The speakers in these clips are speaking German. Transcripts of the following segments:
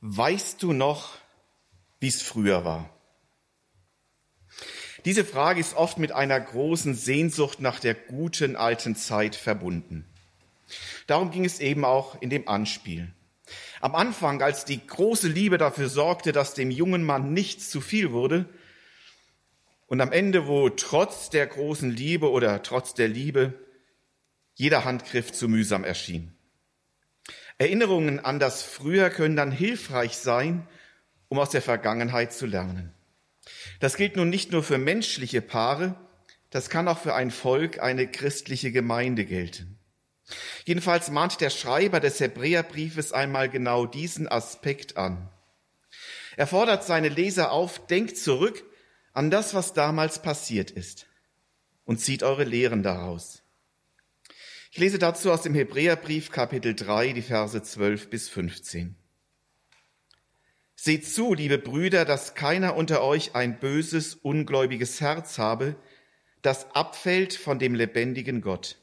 Weißt du noch, wie es früher war? Diese Frage ist oft mit einer großen Sehnsucht nach der guten alten Zeit verbunden. Darum ging es eben auch in dem Anspiel. Am Anfang, als die große Liebe dafür sorgte, dass dem jungen Mann nichts zu viel wurde, und am Ende, wo trotz der großen Liebe oder trotz der Liebe jeder Handgriff zu mühsam erschien. Erinnerungen an das Früher können dann hilfreich sein, um aus der Vergangenheit zu lernen. Das gilt nun nicht nur für menschliche Paare, das kann auch für ein Volk, eine christliche Gemeinde gelten. Jedenfalls mahnt der Schreiber des Hebräerbriefes einmal genau diesen Aspekt an. Er fordert seine Leser auf, denkt zurück an das, was damals passiert ist und zieht eure Lehren daraus. Ich lese dazu aus dem Hebräerbrief Kapitel 3, die Verse 12 bis 15. Seht zu, liebe Brüder, dass keiner unter euch ein böses, ungläubiges Herz habe, das abfällt von dem lebendigen Gott,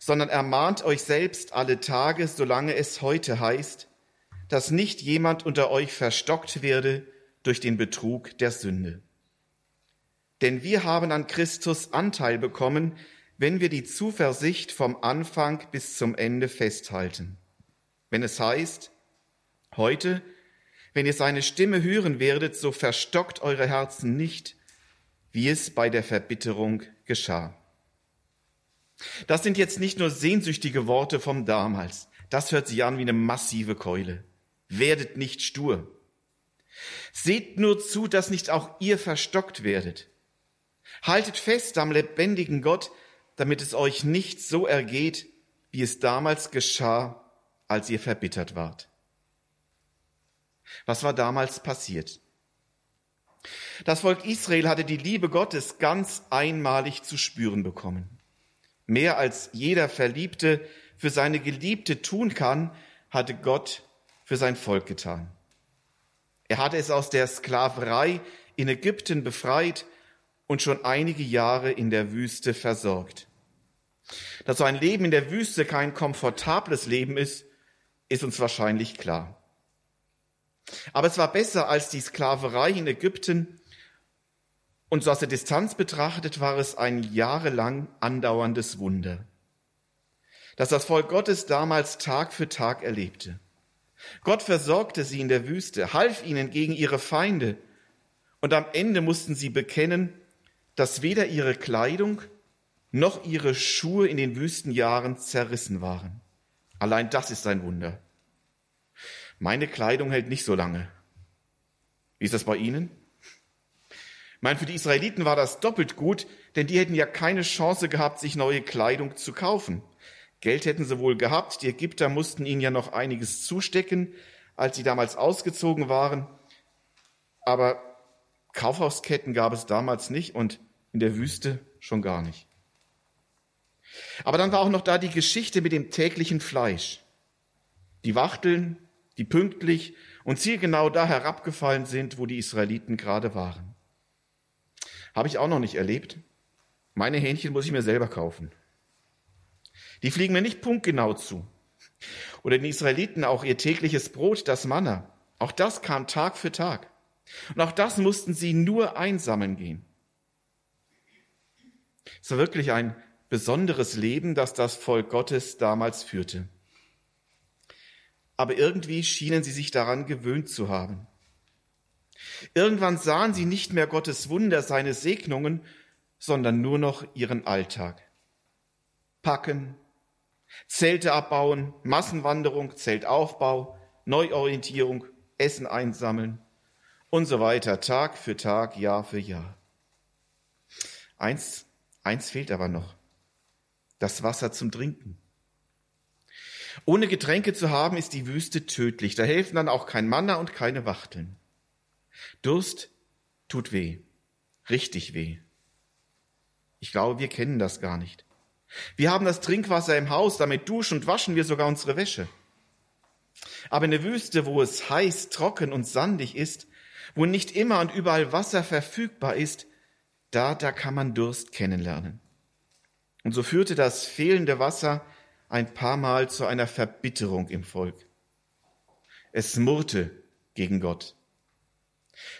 sondern ermahnt euch selbst alle Tage, solange es heute heißt, dass nicht jemand unter euch verstockt werde durch den Betrug der Sünde. Denn wir haben an Christus Anteil bekommen, wenn wir die Zuversicht vom Anfang bis zum Ende festhalten. Wenn es heißt, heute, wenn ihr seine Stimme hören werdet, so verstockt eure Herzen nicht, wie es bei der Verbitterung geschah. Das sind jetzt nicht nur sehnsüchtige Worte vom damals. Das hört sich an wie eine massive Keule. Werdet nicht stur. Seht nur zu, dass nicht auch ihr verstockt werdet. Haltet fest am lebendigen Gott, damit es euch nicht so ergeht, wie es damals geschah, als ihr verbittert wart. Was war damals passiert? Das Volk Israel hatte die Liebe Gottes ganz einmalig zu spüren bekommen. Mehr als jeder Verliebte für seine Geliebte tun kann, hatte Gott für sein Volk getan. Er hatte es aus der Sklaverei in Ägypten befreit und schon einige Jahre in der Wüste versorgt. Dass so ein Leben in der Wüste kein komfortables Leben ist, ist uns wahrscheinlich klar. Aber es war besser als die Sklaverei in Ägypten. Und so aus der Distanz betrachtet war es ein jahrelang andauerndes Wunder, das das Volk Gottes damals Tag für Tag erlebte. Gott versorgte sie in der Wüste, half ihnen gegen ihre Feinde. Und am Ende mussten sie bekennen, dass weder ihre Kleidung noch ihre Schuhe in den Wüstenjahren zerrissen waren. Allein das ist ein Wunder. Meine Kleidung hält nicht so lange. Wie ist das bei Ihnen? Ich meine, für die Israeliten war das doppelt gut, denn die hätten ja keine Chance gehabt, sich neue Kleidung zu kaufen. Geld hätten sie wohl gehabt, die Ägypter mussten ihnen ja noch einiges zustecken, als sie damals ausgezogen waren. Aber Kaufhausketten gab es damals nicht und in der Wüste schon gar nicht. Aber dann war auch noch da die Geschichte mit dem täglichen Fleisch. Die Wachteln, die pünktlich und zielgenau da herabgefallen sind, wo die Israeliten gerade waren. Habe ich auch noch nicht erlebt. Meine Hähnchen muss ich mir selber kaufen. Die fliegen mir nicht punktgenau zu. Oder den Israeliten auch ihr tägliches Brot, das Manna. Auch das kam Tag für Tag. Und auch das mussten sie nur einsammeln gehen. Es war wirklich ein besonderes Leben, das das Volk Gottes damals führte. Aber irgendwie schienen sie sich daran gewöhnt zu haben. Irgendwann sahen sie nicht mehr Gottes Wunder, seine Segnungen, sondern nur noch ihren Alltag. Packen, Zelte abbauen, Massenwanderung, Zeltaufbau, Neuorientierung, Essen einsammeln und so weiter, Tag für Tag, Jahr für Jahr. Eins, eins fehlt aber noch das Wasser zum Trinken. Ohne Getränke zu haben, ist die Wüste tödlich. Da helfen dann auch kein Manna und keine Wachteln. Durst tut weh, richtig weh. Ich glaube, wir kennen das gar nicht. Wir haben das Trinkwasser im Haus, damit duschen und waschen wir sogar unsere Wäsche. Aber in der Wüste, wo es heiß, trocken und sandig ist, wo nicht immer und überall Wasser verfügbar ist, da, da kann man Durst kennenlernen. Und so führte das fehlende Wasser ein paar Mal zu einer Verbitterung im Volk. Es murrte gegen Gott.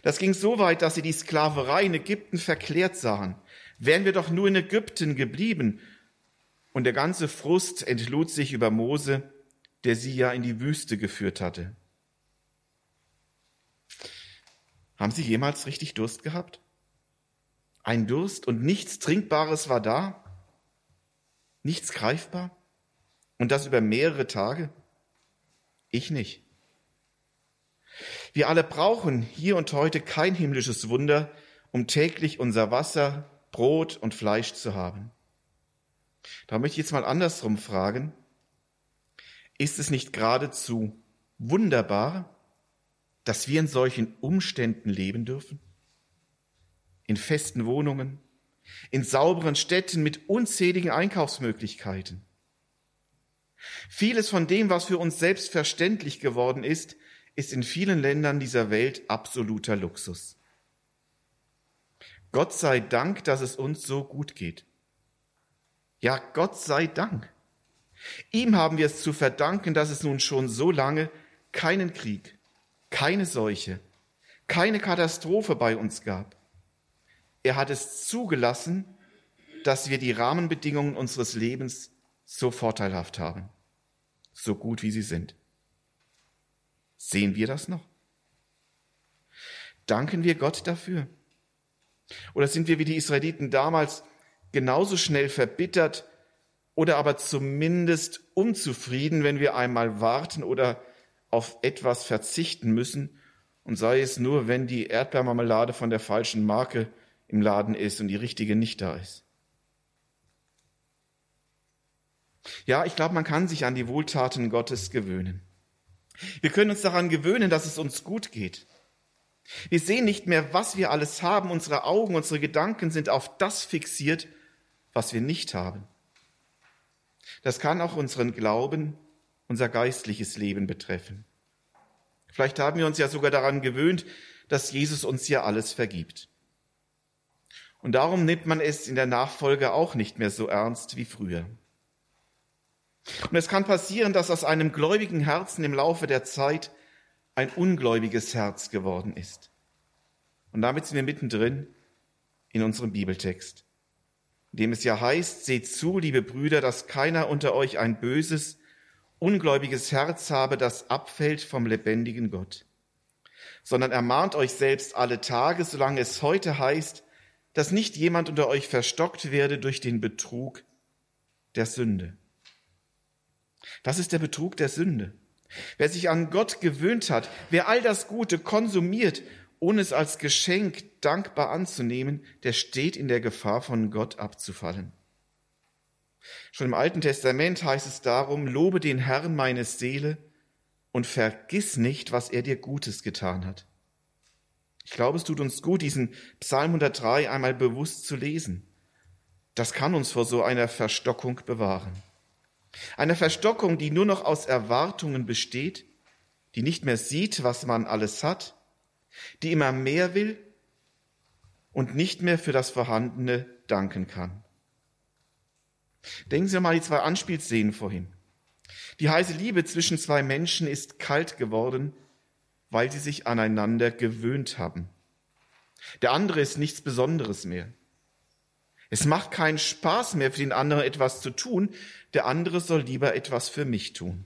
Das ging so weit, dass sie die Sklaverei in Ägypten verklärt sahen. Wären wir doch nur in Ägypten geblieben. Und der ganze Frust entlud sich über Mose, der sie ja in die Wüste geführt hatte. Haben Sie jemals richtig Durst gehabt? Ein Durst und nichts Trinkbares war da? Nichts greifbar? Und das über mehrere Tage? Ich nicht. Wir alle brauchen hier und heute kein himmlisches Wunder, um täglich unser Wasser, Brot und Fleisch zu haben. Da möchte ich jetzt mal andersrum fragen. Ist es nicht geradezu wunderbar, dass wir in solchen Umständen leben dürfen? In festen Wohnungen, in sauberen Städten mit unzähligen Einkaufsmöglichkeiten. Vieles von dem, was für uns selbstverständlich geworden ist, ist in vielen Ländern dieser Welt absoluter Luxus. Gott sei Dank, dass es uns so gut geht. Ja, Gott sei Dank. Ihm haben wir es zu verdanken, dass es nun schon so lange keinen Krieg, keine Seuche, keine Katastrophe bei uns gab. Er hat es zugelassen, dass wir die Rahmenbedingungen unseres Lebens so vorteilhaft haben, so gut wie sie sind. Sehen wir das noch? Danken wir Gott dafür? Oder sind wir wie die Israeliten damals genauso schnell verbittert oder aber zumindest unzufrieden, wenn wir einmal warten oder auf etwas verzichten müssen und sei es nur, wenn die Erdbeermarmelade von der falschen Marke im Laden ist und die richtige nicht da ist. Ja, ich glaube, man kann sich an die Wohltaten Gottes gewöhnen. Wir können uns daran gewöhnen, dass es uns gut geht. Wir sehen nicht mehr, was wir alles haben. Unsere Augen, unsere Gedanken sind auf das fixiert, was wir nicht haben. Das kann auch unseren Glauben, unser geistliches Leben betreffen. Vielleicht haben wir uns ja sogar daran gewöhnt, dass Jesus uns ja alles vergibt. Und darum nimmt man es in der Nachfolge auch nicht mehr so ernst wie früher. Und es kann passieren, dass aus einem gläubigen Herzen im Laufe der Zeit ein ungläubiges Herz geworden ist. Und damit sind wir mittendrin in unserem Bibeltext, in dem es ja heißt, seht zu, liebe Brüder, dass keiner unter euch ein böses, ungläubiges Herz habe, das abfällt vom lebendigen Gott, sondern ermahnt euch selbst alle Tage, solange es heute heißt, dass nicht jemand unter euch verstockt werde durch den Betrug der Sünde. Das ist der Betrug der Sünde. Wer sich an Gott gewöhnt hat, wer all das Gute konsumiert, ohne es als Geschenk dankbar anzunehmen, der steht in der Gefahr, von Gott abzufallen. Schon im Alten Testament heißt es darum, lobe den Herrn meine Seele und vergiss nicht, was er dir Gutes getan hat. Ich glaube, es tut uns gut, diesen Psalm 103 einmal bewusst zu lesen. Das kann uns vor so einer Verstockung bewahren. Eine Verstockung, die nur noch aus Erwartungen besteht, die nicht mehr sieht, was man alles hat, die immer mehr will und nicht mehr für das Vorhandene danken kann. Denken Sie mal die zwei Anspielszenen vorhin. Die heiße Liebe zwischen zwei Menschen ist kalt geworden, weil sie sich aneinander gewöhnt haben. Der andere ist nichts Besonderes mehr. Es macht keinen Spaß mehr für den anderen etwas zu tun, der andere soll lieber etwas für mich tun.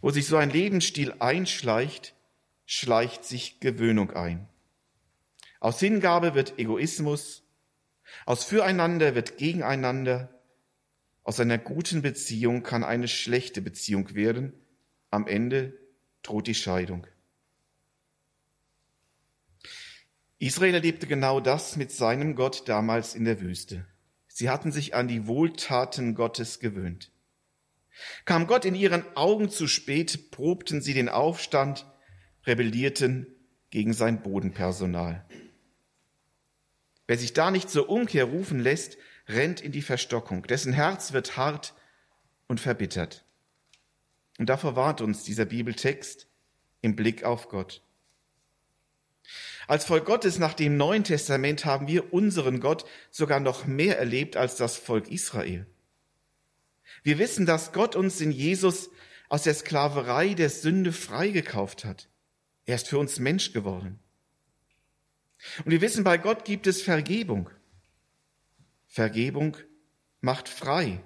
Wo sich so ein Lebensstil einschleicht, schleicht sich Gewöhnung ein. Aus Hingabe wird Egoismus, aus Füreinander wird Gegeneinander, aus einer guten Beziehung kann eine schlechte Beziehung werden, am Ende droht die Scheidung. Israel erlebte genau das mit seinem Gott damals in der Wüste. Sie hatten sich an die Wohltaten Gottes gewöhnt. Kam Gott in ihren Augen zu spät, probten sie den Aufstand, rebellierten gegen sein Bodenpersonal. Wer sich da nicht zur Umkehr rufen lässt, rennt in die Verstockung. Dessen Herz wird hart und verbittert. Und davor warnt uns dieser Bibeltext im Blick auf Gott. Als Volk Gottes nach dem Neuen Testament haben wir unseren Gott sogar noch mehr erlebt als das Volk Israel. Wir wissen, dass Gott uns in Jesus aus der Sklaverei der Sünde freigekauft hat. Er ist für uns Mensch geworden. Und wir wissen, bei Gott gibt es Vergebung. Vergebung macht frei.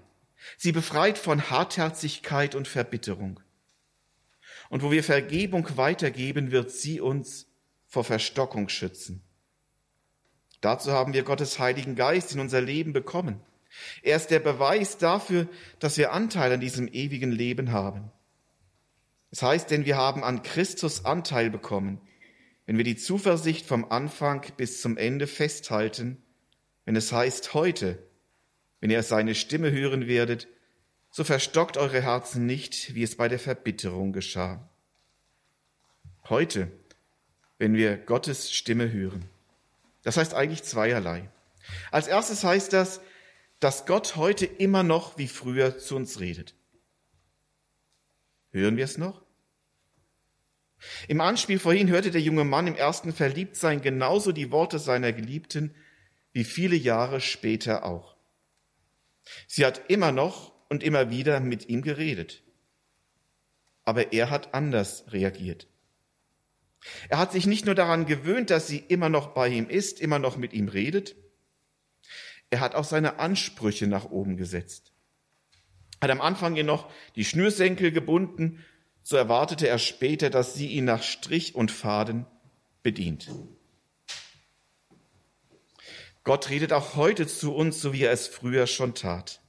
Sie befreit von Hartherzigkeit und Verbitterung. Und wo wir Vergebung weitergeben, wird sie uns vor Verstockung schützen. Dazu haben wir Gottes Heiligen Geist in unser Leben bekommen. Er ist der Beweis dafür, dass wir Anteil an diesem ewigen Leben haben. Es heißt denn, wir haben an Christus Anteil bekommen, wenn wir die Zuversicht vom Anfang bis zum Ende festhalten, wenn es heißt heute, wenn ihr seine Stimme hören werdet, so verstockt eure Herzen nicht, wie es bei der Verbitterung geschah. Heute, wenn wir Gottes Stimme hören. Das heißt eigentlich zweierlei. Als erstes heißt das, dass Gott heute immer noch wie früher zu uns redet. Hören wir es noch? Im Anspiel vorhin hörte der junge Mann im ersten Verliebtsein genauso die Worte seiner Geliebten wie viele Jahre später auch. Sie hat immer noch und immer wieder mit ihm geredet. Aber er hat anders reagiert. Er hat sich nicht nur daran gewöhnt, dass sie immer noch bei ihm ist, immer noch mit ihm redet, er hat auch seine Ansprüche nach oben gesetzt. Hat am Anfang ihr noch die Schnürsenkel gebunden, so erwartete er später, dass sie ihn nach Strich und Faden bedient. Gott redet auch heute zu uns, so wie er es früher schon tat.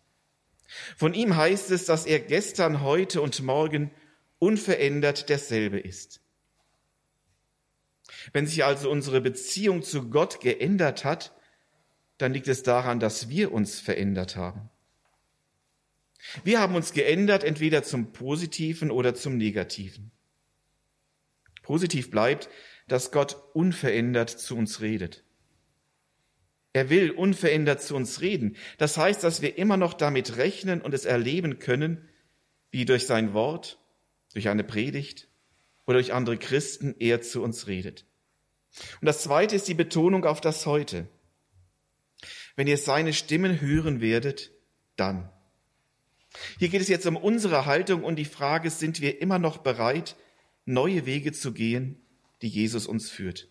Von ihm heißt es, dass er gestern, heute und morgen unverändert derselbe ist. Wenn sich also unsere Beziehung zu Gott geändert hat, dann liegt es daran, dass wir uns verändert haben. Wir haben uns geändert, entweder zum Positiven oder zum Negativen. Positiv bleibt, dass Gott unverändert zu uns redet. Er will unverändert zu uns reden. Das heißt, dass wir immer noch damit rechnen und es erleben können, wie durch sein Wort, durch eine Predigt oder durch andere Christen er zu uns redet. Und das Zweite ist die Betonung auf das Heute. Wenn ihr seine Stimmen hören werdet, dann. Hier geht es jetzt um unsere Haltung und die Frage, sind wir immer noch bereit, neue Wege zu gehen, die Jesus uns führt?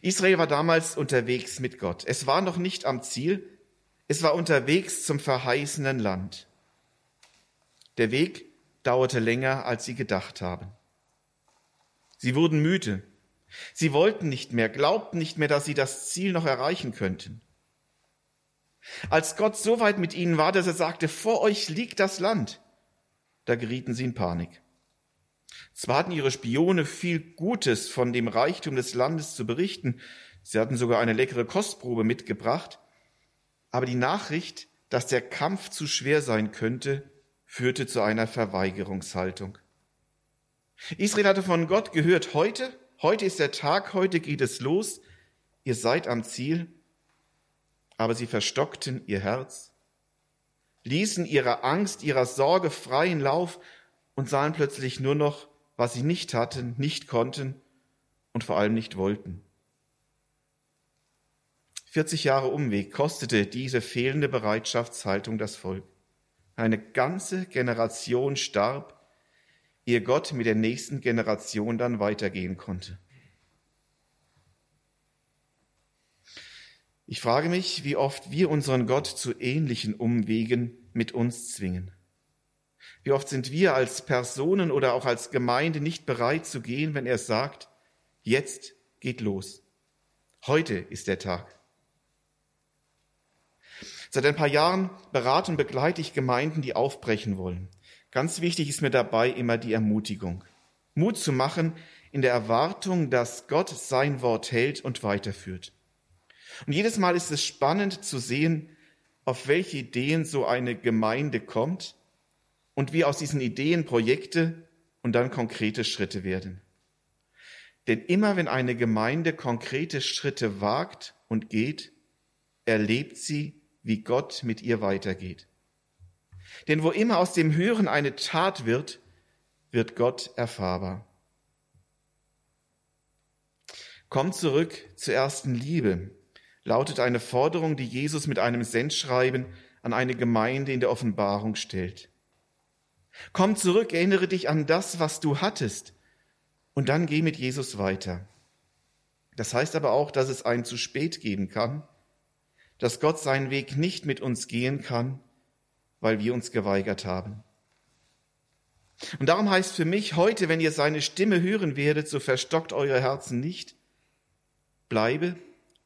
Israel war damals unterwegs mit Gott. Es war noch nicht am Ziel, es war unterwegs zum verheißenen Land. Der Weg dauerte länger, als sie gedacht haben. Sie wurden müde. Sie wollten nicht mehr, glaubten nicht mehr, dass sie das Ziel noch erreichen könnten. Als Gott so weit mit ihnen war, dass er sagte, vor euch liegt das Land, da gerieten sie in Panik. Zwar hatten ihre Spione viel Gutes von dem Reichtum des Landes zu berichten, sie hatten sogar eine leckere Kostprobe mitgebracht, aber die Nachricht, dass der Kampf zu schwer sein könnte, führte zu einer Verweigerungshaltung. Israel hatte von Gott gehört, heute Heute ist der Tag, heute geht es los, ihr seid am Ziel, aber sie verstockten ihr Herz, ließen ihrer Angst, ihrer Sorge freien Lauf und sahen plötzlich nur noch, was sie nicht hatten, nicht konnten und vor allem nicht wollten. 40 Jahre Umweg kostete diese fehlende Bereitschaftshaltung das Volk. Eine ganze Generation starb, ehe Gott mit der nächsten Generation dann weitergehen konnte. Ich frage mich, wie oft wir unseren Gott zu ähnlichen Umwegen mit uns zwingen. Wie oft sind wir als Personen oder auch als Gemeinde nicht bereit zu gehen, wenn er sagt, jetzt geht los. Heute ist der Tag. Seit ein paar Jahren berate und begleite ich Gemeinden, die aufbrechen wollen. Ganz wichtig ist mir dabei immer die Ermutigung. Mut zu machen in der Erwartung, dass Gott sein Wort hält und weiterführt. Und jedes Mal ist es spannend zu sehen, auf welche Ideen so eine Gemeinde kommt und wie aus diesen Ideen Projekte und dann konkrete Schritte werden. Denn immer wenn eine Gemeinde konkrete Schritte wagt und geht, erlebt sie, wie Gott mit ihr weitergeht. Denn wo immer aus dem Hören eine Tat wird, wird Gott erfahrbar. Kommt zurück zur ersten Liebe, lautet eine Forderung, die Jesus mit einem Sendschreiben an eine Gemeinde in der Offenbarung stellt. Komm zurück, erinnere dich an das, was du hattest, und dann geh mit Jesus weiter. Das heißt aber auch, dass es ein zu spät geben kann, dass Gott seinen Weg nicht mit uns gehen kann, weil wir uns geweigert haben. Und darum heißt für mich heute, wenn ihr seine Stimme hören werdet, so verstockt eure Herzen nicht. Bleibe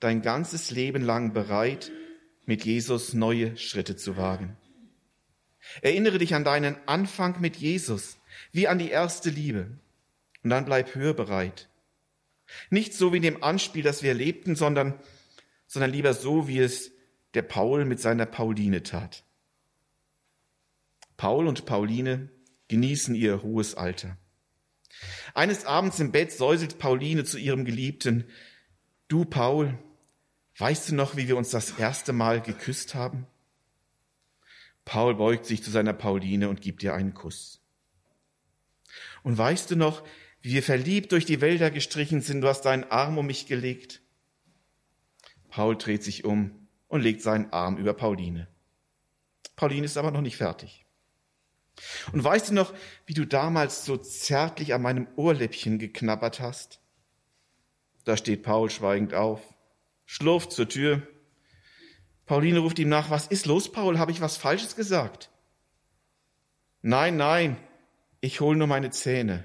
dein ganzes Leben lang bereit, mit Jesus neue Schritte zu wagen. Erinnere dich an deinen Anfang mit Jesus, wie an die erste Liebe. Und dann bleib hörbereit. Nicht so wie in dem Anspiel, das wir erlebten, sondern, sondern lieber so, wie es der Paul mit seiner Pauline tat. Paul und Pauline genießen ihr hohes Alter. Eines Abends im Bett säuselt Pauline zu ihrem Geliebten, du Paul, weißt du noch, wie wir uns das erste Mal geküsst haben? Paul beugt sich zu seiner Pauline und gibt ihr einen Kuss. Und weißt du noch, wie wir verliebt durch die Wälder gestrichen sind, du hast deinen Arm um mich gelegt? Paul dreht sich um und legt seinen Arm über Pauline. Pauline ist aber noch nicht fertig. Und weißt du noch, wie du damals so zärtlich an meinem Ohrläppchen geknabbert hast? Da steht Paul schweigend auf, schlurft zur Tür. Pauline ruft ihm nach, was ist los, Paul? Habe ich was Falsches gesagt? Nein, nein, ich hole nur meine Zähne.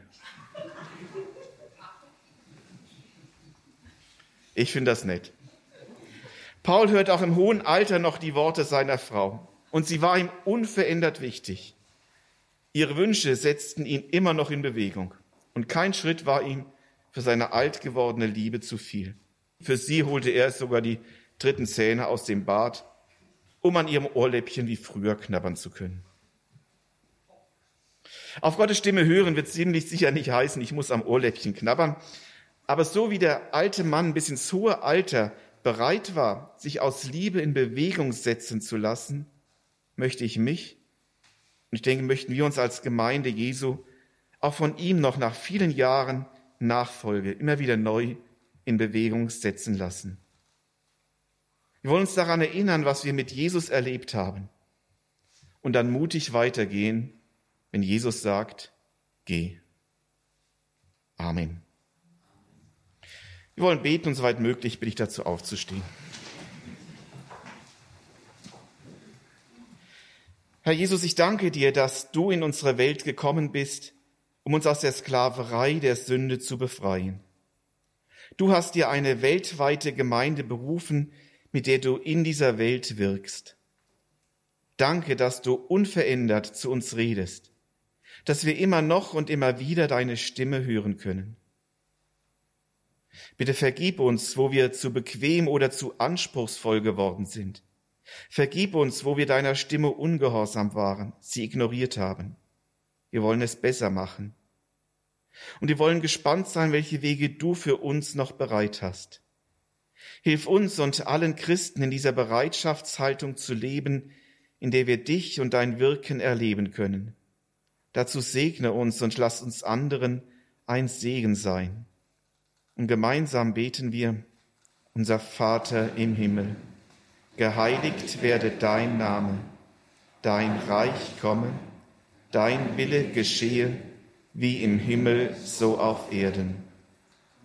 Ich finde das nett. Paul hört auch im hohen Alter noch die Worte seiner Frau und sie war ihm unverändert wichtig. Ihre Wünsche setzten ihn immer noch in Bewegung und kein Schritt war ihm für seine alt gewordene Liebe zu viel. Für sie holte er sogar die dritten Zähne aus dem Bart, um an ihrem Ohrläppchen wie früher knabbern zu können. Auf Gottes Stimme hören wird ziemlich sicher nicht heißen, ich muss am Ohrläppchen knabbern. Aber so wie der alte Mann bis ins hohe Alter bereit war, sich aus Liebe in Bewegung setzen zu lassen, möchte ich mich und ich denke, möchten wir uns als Gemeinde Jesu auch von ihm noch nach vielen Jahren Nachfolge immer wieder neu in Bewegung setzen lassen. Wir wollen uns daran erinnern, was wir mit Jesus erlebt haben und dann mutig weitergehen, wenn Jesus sagt, geh. Amen. Wir wollen beten und soweit möglich bin ich dazu aufzustehen. Herr Jesus, ich danke dir, dass du in unsere Welt gekommen bist, um uns aus der Sklaverei der Sünde zu befreien. Du hast dir eine weltweite Gemeinde berufen, mit der du in dieser Welt wirkst. Danke, dass du unverändert zu uns redest, dass wir immer noch und immer wieder deine Stimme hören können. Bitte vergib uns, wo wir zu bequem oder zu anspruchsvoll geworden sind Vergib uns, wo wir deiner Stimme ungehorsam waren, sie ignoriert haben. Wir wollen es besser machen. Und wir wollen gespannt sein, welche Wege du für uns noch bereit hast. Hilf uns und allen Christen in dieser Bereitschaftshaltung zu leben, in der wir dich und dein Wirken erleben können. Dazu segne uns und lass uns anderen ein Segen sein. Und gemeinsam beten wir, unser Vater im Himmel geheiligt werde dein Name, dein Reich komme, dein Wille geschehe, wie im Himmel so auf Erden.